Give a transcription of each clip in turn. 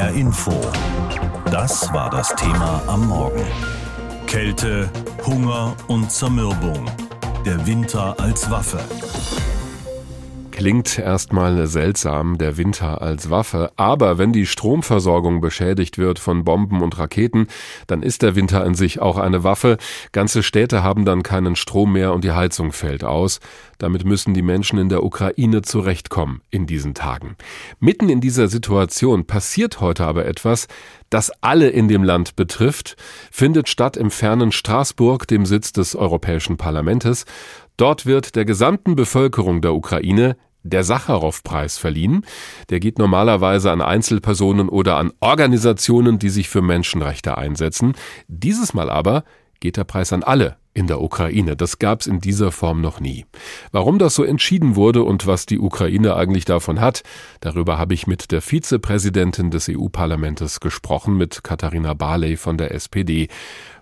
HR Info. Das war das Thema am Morgen. Kälte, Hunger und Zermürbung. Der Winter als Waffe. Klingt erstmal seltsam, der Winter als Waffe, aber wenn die Stromversorgung beschädigt wird von Bomben und Raketen, dann ist der Winter an sich auch eine Waffe. Ganze Städte haben dann keinen Strom mehr und die Heizung fällt aus. Damit müssen die Menschen in der Ukraine zurechtkommen in diesen Tagen. Mitten in dieser Situation passiert heute aber etwas, das alle in dem Land betrifft, findet statt im fernen Straßburg, dem Sitz des Europäischen Parlamentes. Dort wird der gesamten Bevölkerung der Ukraine der Sacharow-Preis verliehen. Der geht normalerweise an Einzelpersonen oder an Organisationen, die sich für Menschenrechte einsetzen. Dieses Mal aber geht der Preis an alle in der Ukraine. Das gab es in dieser Form noch nie. Warum das so entschieden wurde und was die Ukraine eigentlich davon hat, darüber habe ich mit der Vizepräsidentin des EU-Parlaments gesprochen, mit Katharina Barley von der SPD.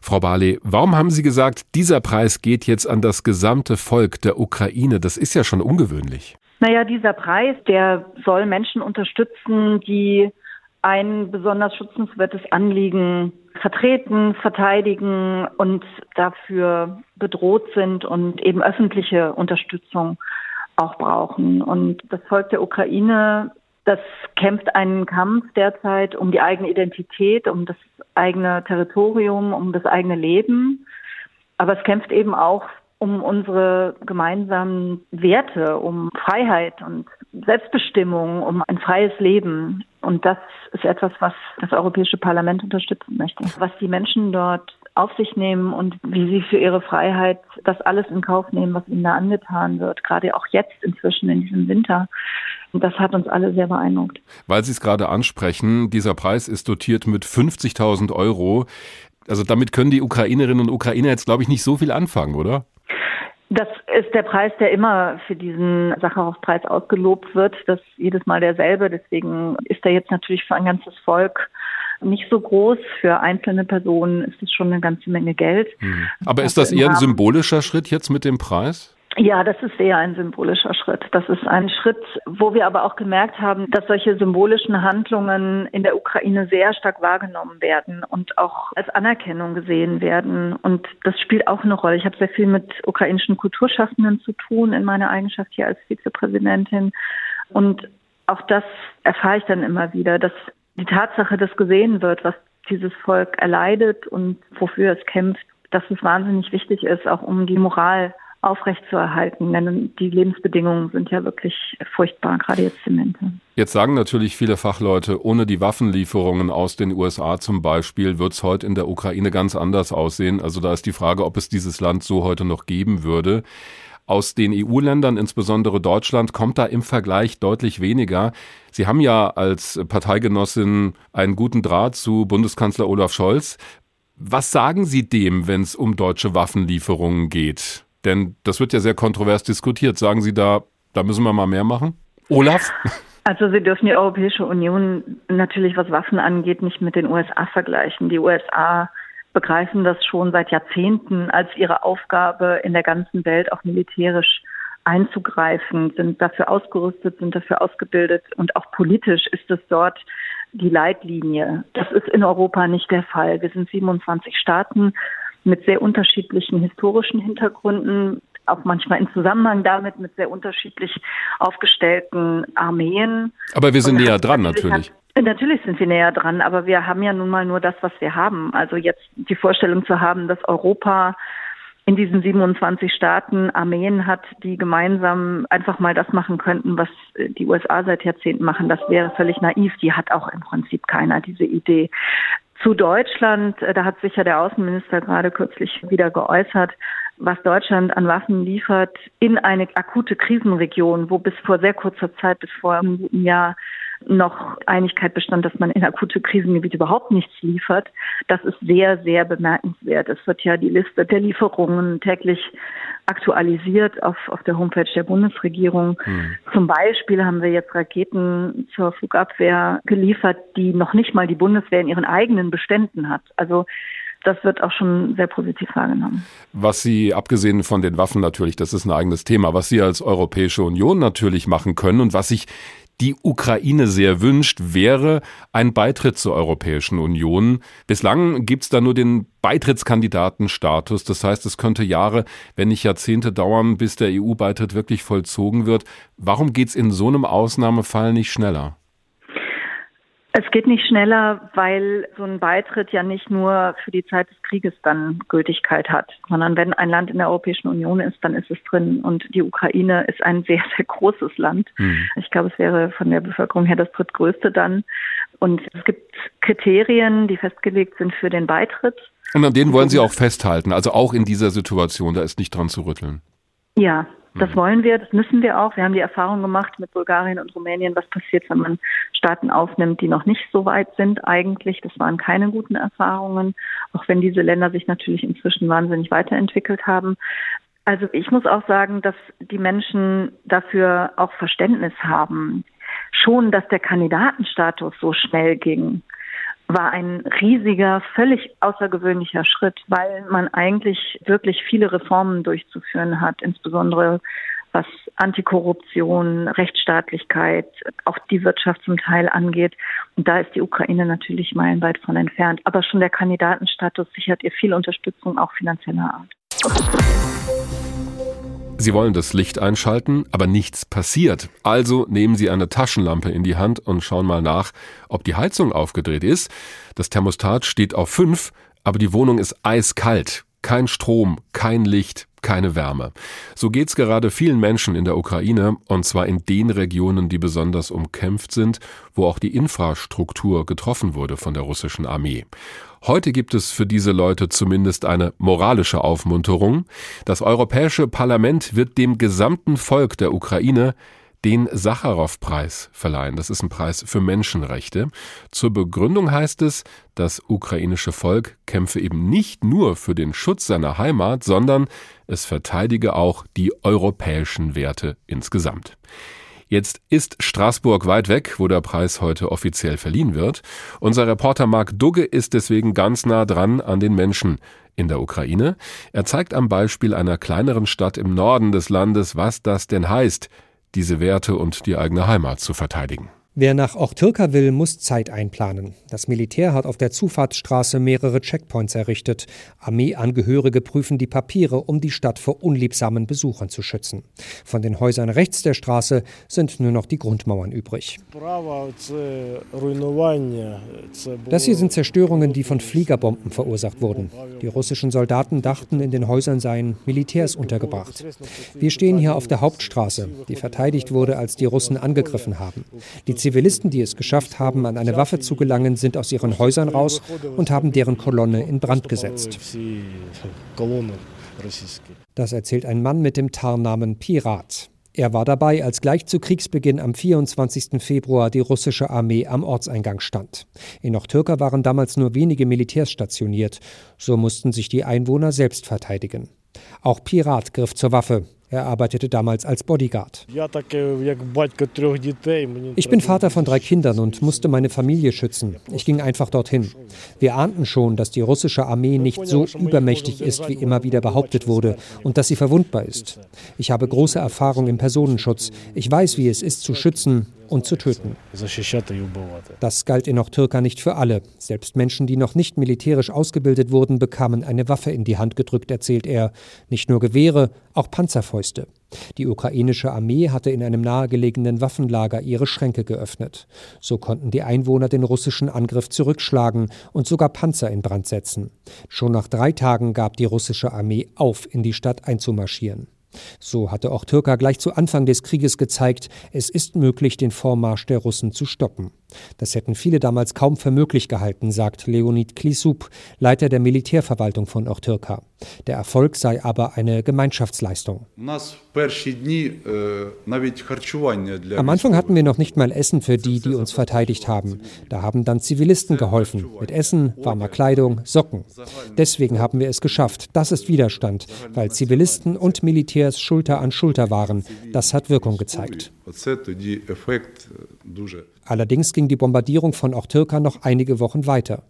Frau Barley, warum haben Sie gesagt, dieser Preis geht jetzt an das gesamte Volk der Ukraine? Das ist ja schon ungewöhnlich. Naja, dieser Preis, der soll Menschen unterstützen, die ein besonders schützenswertes Anliegen vertreten, verteidigen und dafür bedroht sind und eben öffentliche Unterstützung auch brauchen. Und das Volk der Ukraine, das kämpft einen Kampf derzeit um die eigene Identität, um das eigene Territorium, um das eigene Leben. Aber es kämpft eben auch um unsere gemeinsamen Werte, um Freiheit und Selbstbestimmung, um ein freies Leben. Und das ist etwas, was das Europäische Parlament unterstützen möchte. Was die Menschen dort auf sich nehmen und wie sie für ihre Freiheit das alles in Kauf nehmen, was ihnen da angetan wird, gerade auch jetzt inzwischen in diesem Winter. Das hat uns alle sehr beeindruckt. Weil Sie es gerade ansprechen, dieser Preis ist dotiert mit 50.000 Euro. Also damit können die Ukrainerinnen und Ukrainer jetzt, glaube ich, nicht so viel anfangen, oder? Das ist der Preis, der immer für diesen Sacharow-Preis ausgelobt wird. Das ist jedes Mal derselbe. Deswegen ist er jetzt natürlich für ein ganzes Volk nicht so groß. Für einzelne Personen ist es schon eine ganze Menge Geld. Mhm. Aber ist das eher ein symbolischer Schritt jetzt mit dem Preis? Ja, das ist eher ein symbolischer Schritt. Das ist ein Schritt, wo wir aber auch gemerkt haben, dass solche symbolischen Handlungen in der Ukraine sehr stark wahrgenommen werden und auch als Anerkennung gesehen werden. Und das spielt auch eine Rolle. Ich habe sehr viel mit ukrainischen Kulturschaffenden zu tun in meiner Eigenschaft hier als Vizepräsidentin. Und auch das erfahre ich dann immer wieder, dass die Tatsache, dass gesehen wird, was dieses Volk erleidet und wofür es kämpft, dass es wahnsinnig wichtig ist, auch um die Moral aufrechtzuerhalten. Denn die Lebensbedingungen sind ja wirklich furchtbar, gerade jetzt im Winter. Jetzt sagen natürlich viele Fachleute, ohne die Waffenlieferungen aus den USA zum Beispiel wird es heute in der Ukraine ganz anders aussehen. Also da ist die Frage, ob es dieses Land so heute noch geben würde. Aus den EU-Ländern, insbesondere Deutschland, kommt da im Vergleich deutlich weniger. Sie haben ja als Parteigenossin einen guten Draht zu Bundeskanzler Olaf Scholz. Was sagen Sie dem, wenn es um deutsche Waffenlieferungen geht? Denn das wird ja sehr kontrovers diskutiert. Sagen Sie da, da müssen wir mal mehr machen? Olaf? Also Sie dürfen die Europäische Union natürlich, was Waffen angeht, nicht mit den USA vergleichen. Die USA begreifen das schon seit Jahrzehnten als ihre Aufgabe, in der ganzen Welt auch militärisch einzugreifen, sind dafür ausgerüstet, sind dafür ausgebildet und auch politisch ist es dort die Leitlinie. Das ist in Europa nicht der Fall. Wir sind 27 Staaten mit sehr unterschiedlichen historischen Hintergründen, auch manchmal in Zusammenhang damit mit sehr unterschiedlich aufgestellten Armeen. Aber wir sind näher dran natürlich. Hat, natürlich sind wir näher dran, aber wir haben ja nun mal nur das, was wir haben. Also jetzt die Vorstellung zu haben, dass Europa in diesen 27 Staaten Armeen hat, die gemeinsam einfach mal das machen könnten, was die USA seit Jahrzehnten machen, das wäre völlig naiv. Die hat auch im Prinzip keiner diese Idee. Zu Deutschland, äh, da hat sich ja der Außenminister gerade kürzlich wieder geäußert, was Deutschland an Waffen liefert in eine akute Krisenregion, wo bis vor sehr kurzer Zeit, bis vor einem guten Jahr noch Einigkeit bestand, dass man in akute Krisengebiete überhaupt nichts liefert. Das ist sehr, sehr bemerkenswert. Es wird ja die Liste der Lieferungen täglich aktualisiert auf, auf der Homepage der Bundesregierung. Hm. Zum Beispiel haben wir jetzt Raketen zur Flugabwehr geliefert, die noch nicht mal die Bundeswehr in ihren eigenen Beständen hat. Also das wird auch schon sehr positiv wahrgenommen. Was Sie, abgesehen von den Waffen natürlich, das ist ein eigenes Thema, was Sie als Europäische Union natürlich machen können und was sich die Ukraine sehr wünscht, wäre ein Beitritt zur Europäischen Union. Bislang gibt's da nur den Beitrittskandidatenstatus. Das heißt, es könnte Jahre, wenn nicht Jahrzehnte dauern, bis der EU-Beitritt wirklich vollzogen wird. Warum geht's in so einem Ausnahmefall nicht schneller? Es geht nicht schneller, weil so ein Beitritt ja nicht nur für die Zeit des Krieges dann Gültigkeit hat, sondern wenn ein Land in der Europäischen Union ist, dann ist es drin. Und die Ukraine ist ein sehr, sehr großes Land. Mhm. Ich glaube, es wäre von der Bevölkerung her das drittgrößte dann. Und es gibt Kriterien, die festgelegt sind für den Beitritt. Und an denen wollen Sie auch festhalten, also auch in dieser Situation, da ist nicht dran zu rütteln. Ja, das wollen wir, das müssen wir auch. Wir haben die Erfahrung gemacht mit Bulgarien und Rumänien, was passiert, wenn man Staaten aufnimmt, die noch nicht so weit sind eigentlich. Das waren keine guten Erfahrungen, auch wenn diese Länder sich natürlich inzwischen wahnsinnig weiterentwickelt haben. Also ich muss auch sagen, dass die Menschen dafür auch Verständnis haben. Schon, dass der Kandidatenstatus so schnell ging, war ein riesiger, völlig außergewöhnlicher Schritt, weil man eigentlich wirklich viele Reformen durchzuführen hat, insbesondere was Antikorruption, Rechtsstaatlichkeit, auch die Wirtschaft zum Teil angeht. Und da ist die Ukraine natürlich meilenweit von entfernt. Aber schon der Kandidatenstatus sichert ihr viel Unterstützung, auch finanzieller Art. Sie wollen das Licht einschalten, aber nichts passiert. Also nehmen Sie eine Taschenlampe in die Hand und schauen mal nach, ob die Heizung aufgedreht ist. Das Thermostat steht auf 5, aber die Wohnung ist eiskalt. Kein Strom, kein Licht, keine Wärme. So geht's gerade vielen Menschen in der Ukraine, und zwar in den Regionen, die besonders umkämpft sind, wo auch die Infrastruktur getroffen wurde von der russischen Armee. Heute gibt es für diese Leute zumindest eine moralische Aufmunterung. Das Europäische Parlament wird dem gesamten Volk der Ukraine den Sacharow-Preis verleihen. Das ist ein Preis für Menschenrechte. Zur Begründung heißt es, das ukrainische Volk kämpfe eben nicht nur für den Schutz seiner Heimat, sondern es verteidige auch die europäischen Werte insgesamt. Jetzt ist Straßburg weit weg, wo der Preis heute offiziell verliehen wird. Unser Reporter Marc Dugge ist deswegen ganz nah dran an den Menschen in der Ukraine. Er zeigt am Beispiel einer kleineren Stadt im Norden des Landes, was das denn heißt, diese Werte und die eigene Heimat zu verteidigen. Wer nach Ochtyrka will, muss Zeit einplanen. Das Militär hat auf der Zufahrtsstraße mehrere Checkpoints errichtet. Armeeangehörige prüfen die Papiere, um die Stadt vor unliebsamen Besuchern zu schützen. Von den Häusern rechts der Straße sind nur noch die Grundmauern übrig. Das hier sind Zerstörungen, die von Fliegerbomben verursacht wurden. Die russischen Soldaten dachten, in den Häusern seien Militärs untergebracht. Wir stehen hier auf der Hauptstraße, die verteidigt wurde, als die Russen angegriffen haben. Die Zivilisten, die es geschafft haben, an eine Waffe zu gelangen, sind aus ihren Häusern raus und haben deren Kolonne in Brand gesetzt. Das erzählt ein Mann mit dem Tarnnamen Pirat. Er war dabei, als gleich zu Kriegsbeginn am 24. Februar die russische Armee am Ortseingang stand. In Ochtyrka waren damals nur wenige Militärs stationiert, so mussten sich die Einwohner selbst verteidigen. Auch Pirat griff zur Waffe. Er arbeitete damals als Bodyguard. Ich bin Vater von drei Kindern und musste meine Familie schützen. Ich ging einfach dorthin. Wir ahnten schon, dass die russische Armee nicht so übermächtig ist, wie immer wieder behauptet wurde, und dass sie verwundbar ist. Ich habe große Erfahrung im Personenschutz. Ich weiß, wie es ist, zu schützen und zu töten. Das galt in Ochtyrka nicht für alle. Selbst Menschen, die noch nicht militärisch ausgebildet wurden, bekamen eine Waffe in die Hand gedrückt, erzählt er. Nicht nur Gewehre, auch Panzerfäuste. Die ukrainische Armee hatte in einem nahegelegenen Waffenlager ihre Schränke geöffnet. So konnten die Einwohner den russischen Angriff zurückschlagen und sogar Panzer in Brand setzen. Schon nach drei Tagen gab die russische Armee auf, in die Stadt einzumarschieren. So hatte auch Türka gleich zu Anfang des Krieges gezeigt, es ist möglich, den Vormarsch der Russen zu stoppen. Das hätten viele damals kaum für möglich gehalten, sagt Leonid Klisup, Leiter der Militärverwaltung von Ochtyrka. Der Erfolg sei aber eine Gemeinschaftsleistung. Am Anfang hatten wir noch nicht mal Essen für die, die uns verteidigt haben. Da haben dann Zivilisten geholfen, mit Essen, warmer Kleidung, Socken. Deswegen haben wir es geschafft. Das ist Widerstand, weil Zivilisten und Militärs Schulter an Schulter waren. Das hat Wirkung gezeigt. Allerdings ging die Bombardierung von Ochtyrka noch einige Wochen weiter.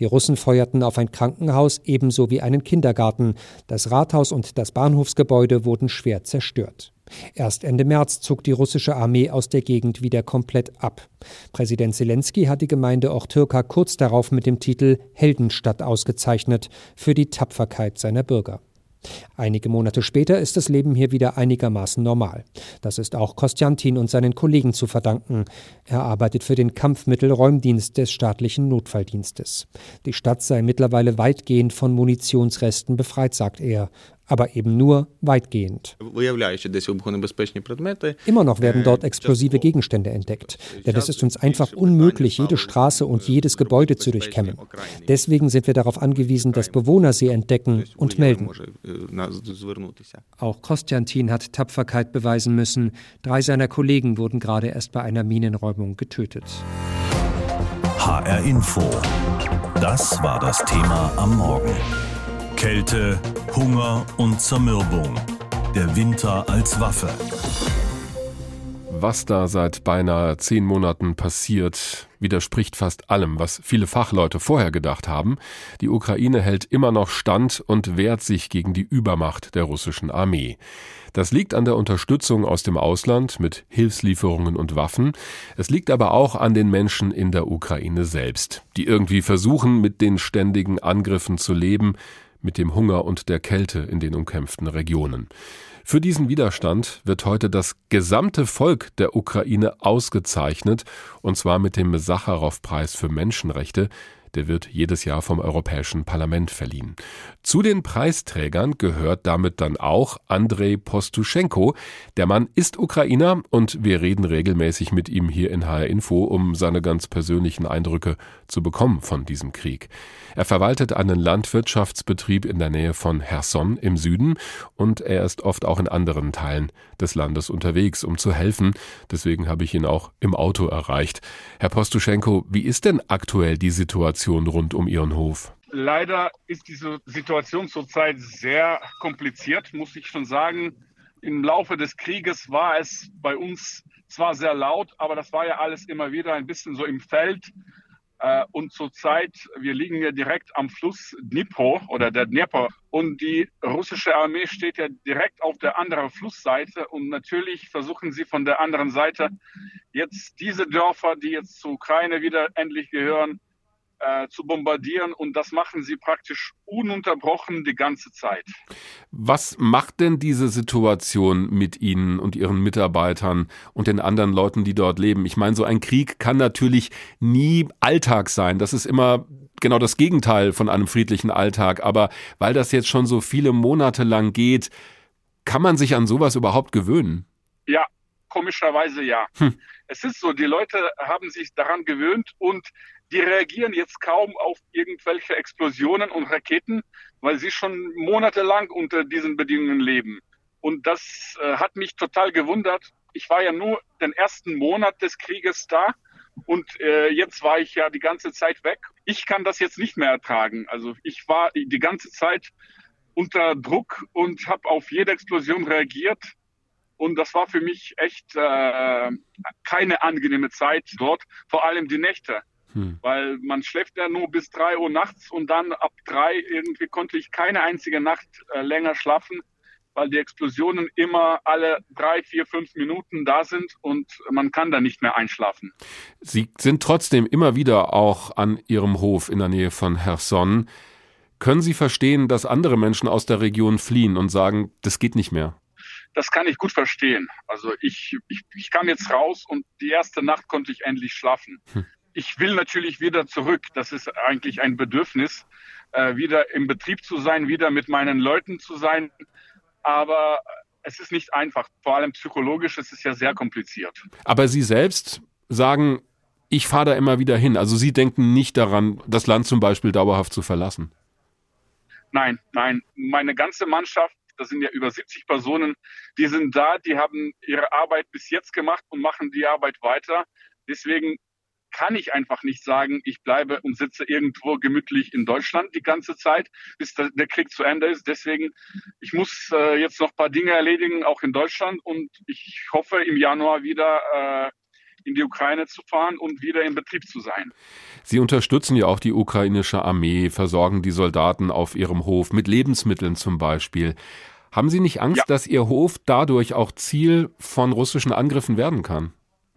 Die Russen feuerten auf ein Krankenhaus ebenso wie einen Kindergarten. Das Rathaus und das Bahnhofsgebäude wurden schwer zerstört. Erst Ende März zog die russische Armee aus der Gegend wieder komplett ab. Präsident Zelensky hat die Gemeinde Ortyrka kurz darauf mit dem Titel Heldenstadt ausgezeichnet für die Tapferkeit seiner Bürger. Einige Monate später ist das Leben hier wieder einigermaßen normal. Das ist auch Kostjantin und seinen Kollegen zu verdanken. Er arbeitet für den Kampfmittelräumdienst des staatlichen Notfalldienstes. Die Stadt sei mittlerweile weitgehend von Munitionsresten befreit, sagt er aber eben nur weitgehend. Immer noch werden dort explosive Gegenstände entdeckt, denn es ist uns einfach unmöglich, jede Straße und jedes Gebäude zu durchkämmen. Deswegen sind wir darauf angewiesen, dass Bewohner sie entdecken und melden. Auch Kostjantin hat Tapferkeit beweisen müssen. Drei seiner Kollegen wurden gerade erst bei einer Minenräumung getötet. HR Info. Das war das Thema am Morgen. Kälte, Hunger und Zermürbung. Der Winter als Waffe. Was da seit beinahe zehn Monaten passiert, widerspricht fast allem, was viele Fachleute vorher gedacht haben. Die Ukraine hält immer noch stand und wehrt sich gegen die Übermacht der russischen Armee. Das liegt an der Unterstützung aus dem Ausland mit Hilfslieferungen und Waffen. Es liegt aber auch an den Menschen in der Ukraine selbst, die irgendwie versuchen, mit den ständigen Angriffen zu leben, mit dem Hunger und der Kälte in den umkämpften Regionen. Für diesen Widerstand wird heute das gesamte Volk der Ukraine ausgezeichnet, und zwar mit dem Sacharow-Preis für Menschenrechte, der wird jedes Jahr vom Europäischen Parlament verliehen. Zu den Preisträgern gehört damit dann auch Andrei Postuschenko. Der Mann ist Ukrainer und wir reden regelmäßig mit ihm hier in HR Info, um seine ganz persönlichen Eindrücke zu bekommen von diesem Krieg. Er verwaltet einen Landwirtschaftsbetrieb in der Nähe von Herson im Süden und er ist oft auch in anderen Teilen des Landes unterwegs, um zu helfen. Deswegen habe ich ihn auch im Auto erreicht. Herr Postuschenko, wie ist denn aktuell die Situation rund um Ihren Hof? Leider ist diese Situation zurzeit sehr kompliziert, muss ich schon sagen. Im Laufe des Krieges war es bei uns zwar sehr laut, aber das war ja alles immer wieder ein bisschen so im Feld. Äh, und zurzeit, wir liegen ja direkt am Fluss Dnipro oder der Dnepr und die russische Armee steht ja direkt auf der anderen Flussseite. Und natürlich versuchen sie von der anderen Seite jetzt diese Dörfer, die jetzt zur Ukraine wieder endlich gehören, äh, zu bombardieren und das machen sie praktisch ununterbrochen die ganze Zeit. Was macht denn diese Situation mit Ihnen und Ihren Mitarbeitern und den anderen Leuten, die dort leben? Ich meine, so ein Krieg kann natürlich nie Alltag sein. Das ist immer genau das Gegenteil von einem friedlichen Alltag. Aber weil das jetzt schon so viele Monate lang geht, kann man sich an sowas überhaupt gewöhnen? Ja, komischerweise ja. Hm. Es ist so, die Leute haben sich daran gewöhnt und die reagieren jetzt kaum auf irgendwelche Explosionen und Raketen, weil sie schon monatelang unter diesen Bedingungen leben. Und das äh, hat mich total gewundert. Ich war ja nur den ersten Monat des Krieges da und äh, jetzt war ich ja die ganze Zeit weg. Ich kann das jetzt nicht mehr ertragen. Also ich war die ganze Zeit unter Druck und habe auf jede Explosion reagiert. Und das war für mich echt äh, keine angenehme Zeit dort, vor allem die Nächte. Hm. Weil man schläft ja nur bis drei Uhr nachts und dann ab drei irgendwie konnte ich keine einzige Nacht äh, länger schlafen, weil die Explosionen immer alle drei, vier, fünf Minuten da sind und man kann da nicht mehr einschlafen. Sie sind trotzdem immer wieder auch an Ihrem Hof in der Nähe von Herson. Können Sie verstehen, dass andere Menschen aus der Region fliehen und sagen, das geht nicht mehr? Das kann ich gut verstehen. Also ich, ich, ich kam jetzt raus und die erste Nacht konnte ich endlich schlafen. Hm ich will natürlich wieder zurück. Das ist eigentlich ein Bedürfnis, äh, wieder im Betrieb zu sein, wieder mit meinen Leuten zu sein. Aber es ist nicht einfach. Vor allem psychologisch ist es ja sehr kompliziert. Aber Sie selbst sagen, ich fahre da immer wieder hin. Also Sie denken nicht daran, das Land zum Beispiel dauerhaft zu verlassen. Nein, nein. Meine ganze Mannschaft, das sind ja über 70 Personen, die sind da, die haben ihre Arbeit bis jetzt gemacht und machen die Arbeit weiter. Deswegen kann ich einfach nicht sagen, ich bleibe und sitze irgendwo gemütlich in Deutschland die ganze Zeit, bis der Krieg zu Ende ist. Deswegen, ich muss äh, jetzt noch ein paar Dinge erledigen, auch in Deutschland. Und ich hoffe, im Januar wieder äh, in die Ukraine zu fahren und wieder in Betrieb zu sein. Sie unterstützen ja auch die ukrainische Armee, versorgen die Soldaten auf ihrem Hof mit Lebensmitteln zum Beispiel. Haben Sie nicht Angst, ja. dass Ihr Hof dadurch auch Ziel von russischen Angriffen werden kann?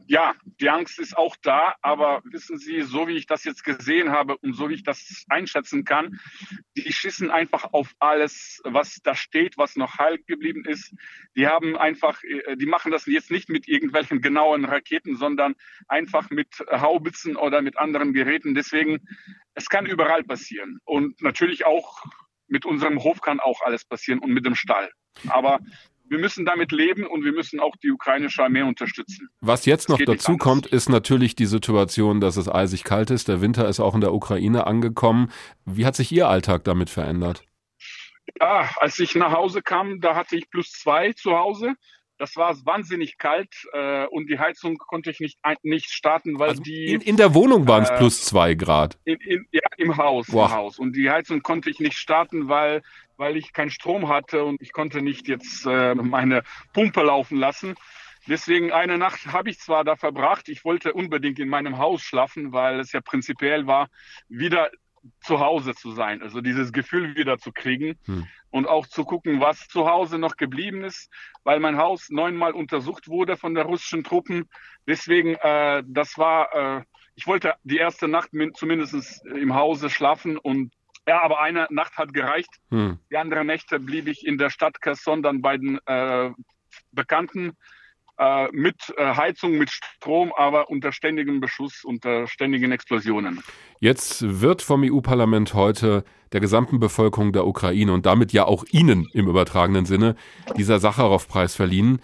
Ja, die Angst ist auch da, aber wissen Sie, so wie ich das jetzt gesehen habe und so wie ich das einschätzen kann, die schießen einfach auf alles, was da steht, was noch heil geblieben ist. Die haben einfach, äh, die machen das jetzt nicht mit irgendwelchen genauen Raketen, sondern einfach mit Haubitzen oder mit anderen Geräten. Deswegen, es kann überall passieren. Und natürlich auch mit unserem Hof kann auch alles passieren und mit dem Stall. Aber wir müssen damit leben und wir müssen auch die ukrainische Armee unterstützen. Was jetzt noch dazu kommt, ist natürlich die Situation, dass es eisig kalt ist. Der Winter ist auch in der Ukraine angekommen. Wie hat sich Ihr Alltag damit verändert? Ja, als ich nach Hause kam, da hatte ich plus zwei zu Hause. Das war wahnsinnig kalt äh, und die Heizung konnte ich nicht, nicht starten, weil also die. In, in der Wohnung waren es äh, plus zwei Grad. In, in, ja, im Haus, Boah. im Haus. Und die Heizung konnte ich nicht starten, weil, weil ich keinen Strom hatte und ich konnte nicht jetzt äh, meine Pumpe laufen lassen. Deswegen eine Nacht habe ich zwar da verbracht, ich wollte unbedingt in meinem Haus schlafen, weil es ja prinzipiell war, wieder zu Hause zu sein, also dieses Gefühl wieder zu kriegen hm. Und auch zu gucken, was zu Hause noch geblieben ist, weil mein Haus neunmal untersucht wurde von der russischen Truppen. Deswegen, äh, das war, äh, ich wollte die erste Nacht zumindest im Hause schlafen und ja, aber eine Nacht hat gereicht. Hm. Die andere Nächte blieb ich in der Stadt Kherson dann bei den äh, Bekannten äh, mit äh, Heizung, mit Strom, aber unter ständigem Beschuss, unter ständigen Explosionen. Jetzt wird vom EU-Parlament heute der gesamten Bevölkerung der Ukraine und damit ja auch Ihnen im übertragenen Sinne dieser Sacharow-Preis verliehen.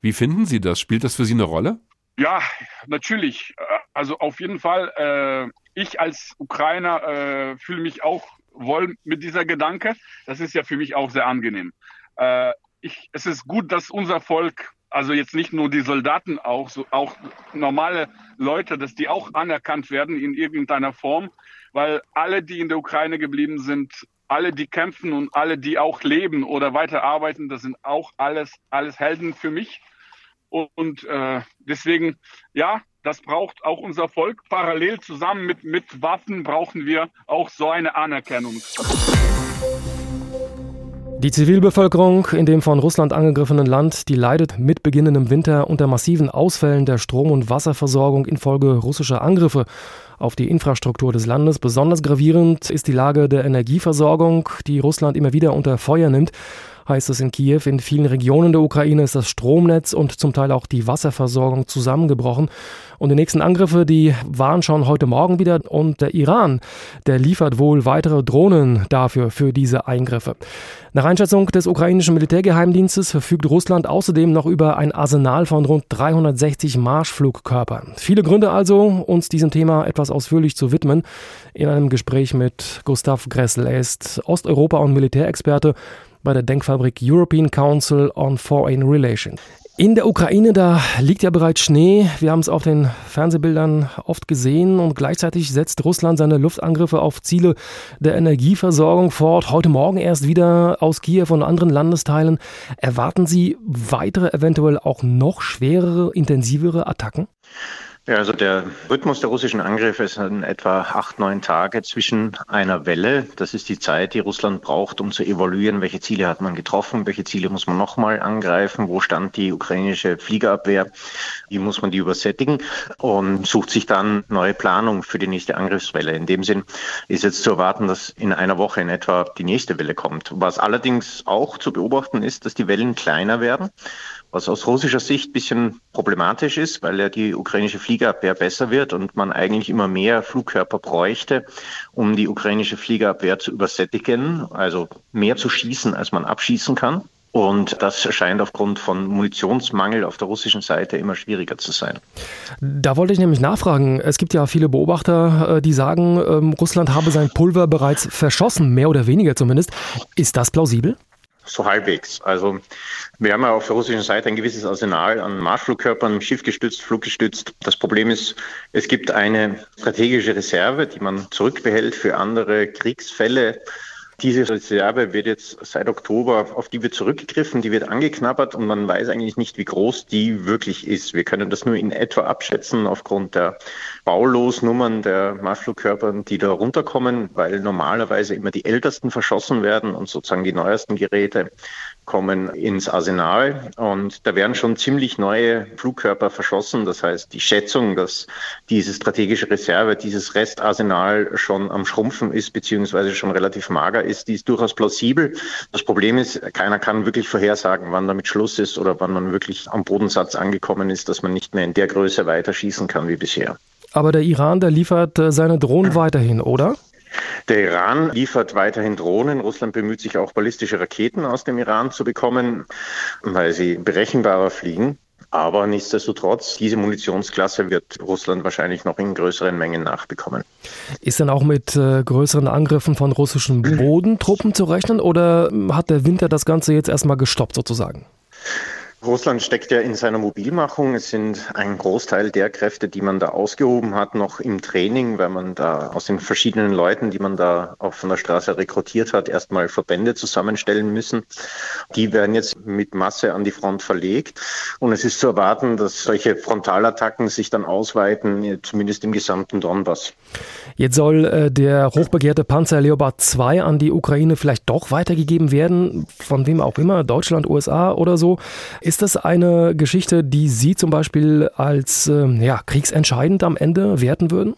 Wie finden Sie das? Spielt das für Sie eine Rolle? Ja, natürlich. Also auf jeden Fall. Äh, ich als Ukrainer äh, fühle mich auch wohl mit dieser Gedanke. Das ist ja für mich auch sehr angenehm. Äh, ich, es ist gut, dass unser Volk also jetzt nicht nur die Soldaten auch, so auch normale Leute, dass die auch anerkannt werden in irgendeiner Form, weil alle, die in der Ukraine geblieben sind, alle, die kämpfen und alle, die auch leben oder weiterarbeiten, das sind auch alles, alles Helden für mich. Und äh, deswegen, ja, das braucht auch unser Volk. Parallel zusammen mit, mit Waffen brauchen wir auch so eine Anerkennung. Die Zivilbevölkerung in dem von Russland angegriffenen Land, die leidet mit beginnendem Winter unter massiven Ausfällen der Strom- und Wasserversorgung infolge russischer Angriffe auf die Infrastruktur des Landes. Besonders gravierend ist die Lage der Energieversorgung, die Russland immer wieder unter Feuer nimmt heißt es in Kiew. In vielen Regionen der Ukraine ist das Stromnetz und zum Teil auch die Wasserversorgung zusammengebrochen. Und die nächsten Angriffe, die waren schon heute Morgen wieder. Und der Iran, der liefert wohl weitere Drohnen dafür, für diese Eingriffe. Nach Einschätzung des ukrainischen Militärgeheimdienstes verfügt Russland außerdem noch über ein Arsenal von rund 360 Marschflugkörpern. Viele Gründe also, uns diesem Thema etwas ausführlich zu widmen. In einem Gespräch mit Gustav Gressel. Er ist Osteuropa- und Militärexperte bei der Denkfabrik European Council on Foreign Relations. In der Ukraine, da liegt ja bereits Schnee. Wir haben es auf den Fernsehbildern oft gesehen und gleichzeitig setzt Russland seine Luftangriffe auf Ziele der Energieversorgung fort. Heute Morgen erst wieder aus Kiew und anderen Landesteilen. Erwarten Sie weitere, eventuell auch noch schwerere, intensivere Attacken? Ja, also der Rhythmus der russischen Angriffe ist in etwa acht, neun Tage zwischen einer Welle. Das ist die Zeit, die Russland braucht, um zu evaluieren, welche Ziele hat man getroffen, welche Ziele muss man nochmal angreifen, wo stand die ukrainische Fliegerabwehr, wie muss man die übersättigen und sucht sich dann neue Planung für die nächste Angriffswelle. In dem Sinn ist jetzt zu erwarten, dass in einer Woche in etwa die nächste Welle kommt. Was allerdings auch zu beobachten ist, dass die Wellen kleiner werden was aus russischer Sicht ein bisschen problematisch ist, weil ja die ukrainische Fliegerabwehr besser wird und man eigentlich immer mehr Flugkörper bräuchte, um die ukrainische Fliegerabwehr zu übersättigen, also mehr zu schießen, als man abschießen kann. Und das scheint aufgrund von Munitionsmangel auf der russischen Seite immer schwieriger zu sein. Da wollte ich nämlich nachfragen. Es gibt ja viele Beobachter, äh, die sagen, ähm, Russland habe sein Pulver bereits verschossen, mehr oder weniger zumindest. Ist das plausibel? So halbwegs. Also wir haben ja auf der russischen Seite ein gewisses Arsenal an Marschflugkörpern, schiffgestützt, fluggestützt. Das Problem ist, es gibt eine strategische Reserve, die man zurückbehält für andere Kriegsfälle. Diese Reserve wird jetzt seit Oktober, auf die wird zurückgegriffen, die wird angeknabbert und man weiß eigentlich nicht, wie groß die wirklich ist. Wir können das nur in etwa abschätzen aufgrund der Baulosnummern der Marschflugkörper, die da runterkommen, weil normalerweise immer die ältesten verschossen werden und sozusagen die neuesten Geräte kommen ins Arsenal und da werden schon ziemlich neue Flugkörper verschossen. Das heißt, die Schätzung, dass diese strategische Reserve, dieses Restarsenal schon am Schrumpfen ist, beziehungsweise schon relativ mager ist, die ist durchaus plausibel. Das Problem ist, keiner kann wirklich vorhersagen, wann damit Schluss ist oder wann man wirklich am Bodensatz angekommen ist, dass man nicht mehr in der Größe weiter schießen kann wie bisher. Aber der Iran, der liefert äh, seine Drohnen weiterhin, oder? Der Iran liefert weiterhin Drohnen. Russland bemüht sich auch ballistische Raketen aus dem Iran zu bekommen, weil sie berechenbarer fliegen. Aber nichtsdestotrotz, diese Munitionsklasse wird Russland wahrscheinlich noch in größeren Mengen nachbekommen. Ist denn auch mit äh, größeren Angriffen von russischen Bodentruppen zu rechnen oder hat der Winter das Ganze jetzt erstmal gestoppt sozusagen? Russland steckt ja in seiner Mobilmachung. Es sind ein Großteil der Kräfte, die man da ausgehoben hat, noch im Training, weil man da aus den verschiedenen Leuten, die man da auch von der Straße rekrutiert hat, erstmal Verbände zusammenstellen müssen. Die werden jetzt mit Masse an die Front verlegt. Und es ist zu erwarten, dass solche Frontalattacken sich dann ausweiten, zumindest im gesamten Donbass. Jetzt soll äh, der hochbegehrte Panzer Leopard 2 an die Ukraine vielleicht doch weitergegeben werden, von wem auch immer, Deutschland, USA oder so. Ist das eine Geschichte, die Sie zum Beispiel als äh, ja, kriegsentscheidend am Ende werten würden?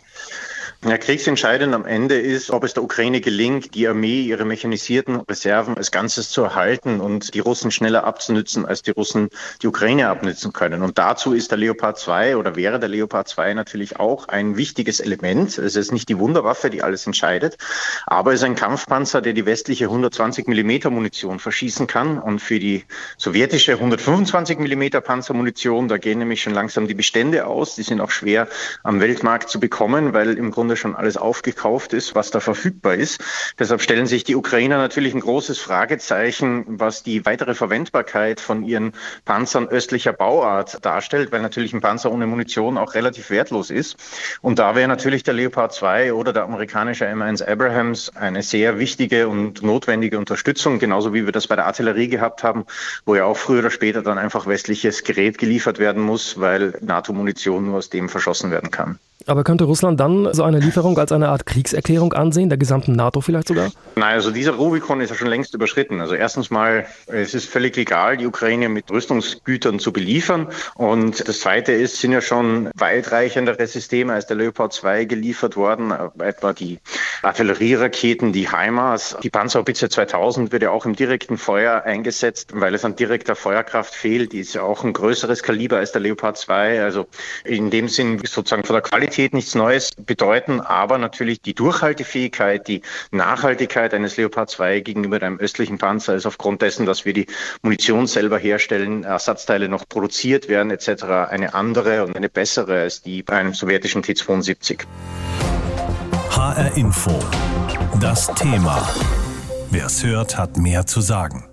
Ja, kriegsentscheidend am Ende ist, ob es der Ukraine gelingt, die Armee, ihre mechanisierten Reserven als Ganzes zu erhalten und die Russen schneller abzunützen, als die Russen die Ukraine abnützen können. Und dazu ist der Leopard 2 oder wäre der Leopard 2 natürlich auch ein wichtiges Element. Es ist nicht die Wunderwaffe, die alles entscheidet, aber es ist ein Kampfpanzer, der die westliche 120 Millimeter Munition verschießen kann. Und für die sowjetische 125 Millimeter Panzermunition, da gehen nämlich schon langsam die Bestände aus. Die sind auch schwer am Weltmarkt zu bekommen, weil im Grunde Grunde schon alles aufgekauft ist, was da verfügbar ist. Deshalb stellen sich die Ukrainer natürlich ein großes Fragezeichen, was die weitere Verwendbarkeit von ihren Panzern östlicher Bauart darstellt, weil natürlich ein Panzer ohne Munition auch relativ wertlos ist. Und da wäre natürlich der Leopard 2 oder der amerikanische M1 Abrahams eine sehr wichtige und notwendige Unterstützung, genauso wie wir das bei der Artillerie gehabt haben, wo ja auch früher oder später dann einfach westliches Gerät geliefert werden muss, weil NATO-Munition nur aus dem verschossen werden kann. Aber könnte Russland dann so eine Lieferung als eine Art Kriegserklärung ansehen, der gesamten NATO vielleicht sogar? Nein, also dieser Rubikon ist ja schon längst überschritten. Also erstens mal, es ist völlig legal, die Ukraine mit Rüstungsgütern zu beliefern. Und das Zweite ist, sind ja schon weitreichendere Systeme als der Leopard 2 geliefert worden, etwa die Artillerieraketen, die HIMARS. Die Panzerhaubitze 2000 wird ja auch im direkten Feuer eingesetzt, weil es an direkter Feuerkraft fehlt. Die ist ja auch ein größeres Kaliber als der Leopard 2. Also in dem Sinn sozusagen von der Qualität Qualität nichts Neues bedeuten, aber natürlich die Durchhaltefähigkeit, die Nachhaltigkeit eines Leopard 2 gegenüber einem östlichen Panzer ist aufgrund dessen, dass wir die Munition selber herstellen, Ersatzteile noch produziert werden etc. eine andere und eine bessere als die bei einem sowjetischen T-72. HR Info. Das Thema. Wer es hört, hat mehr zu sagen.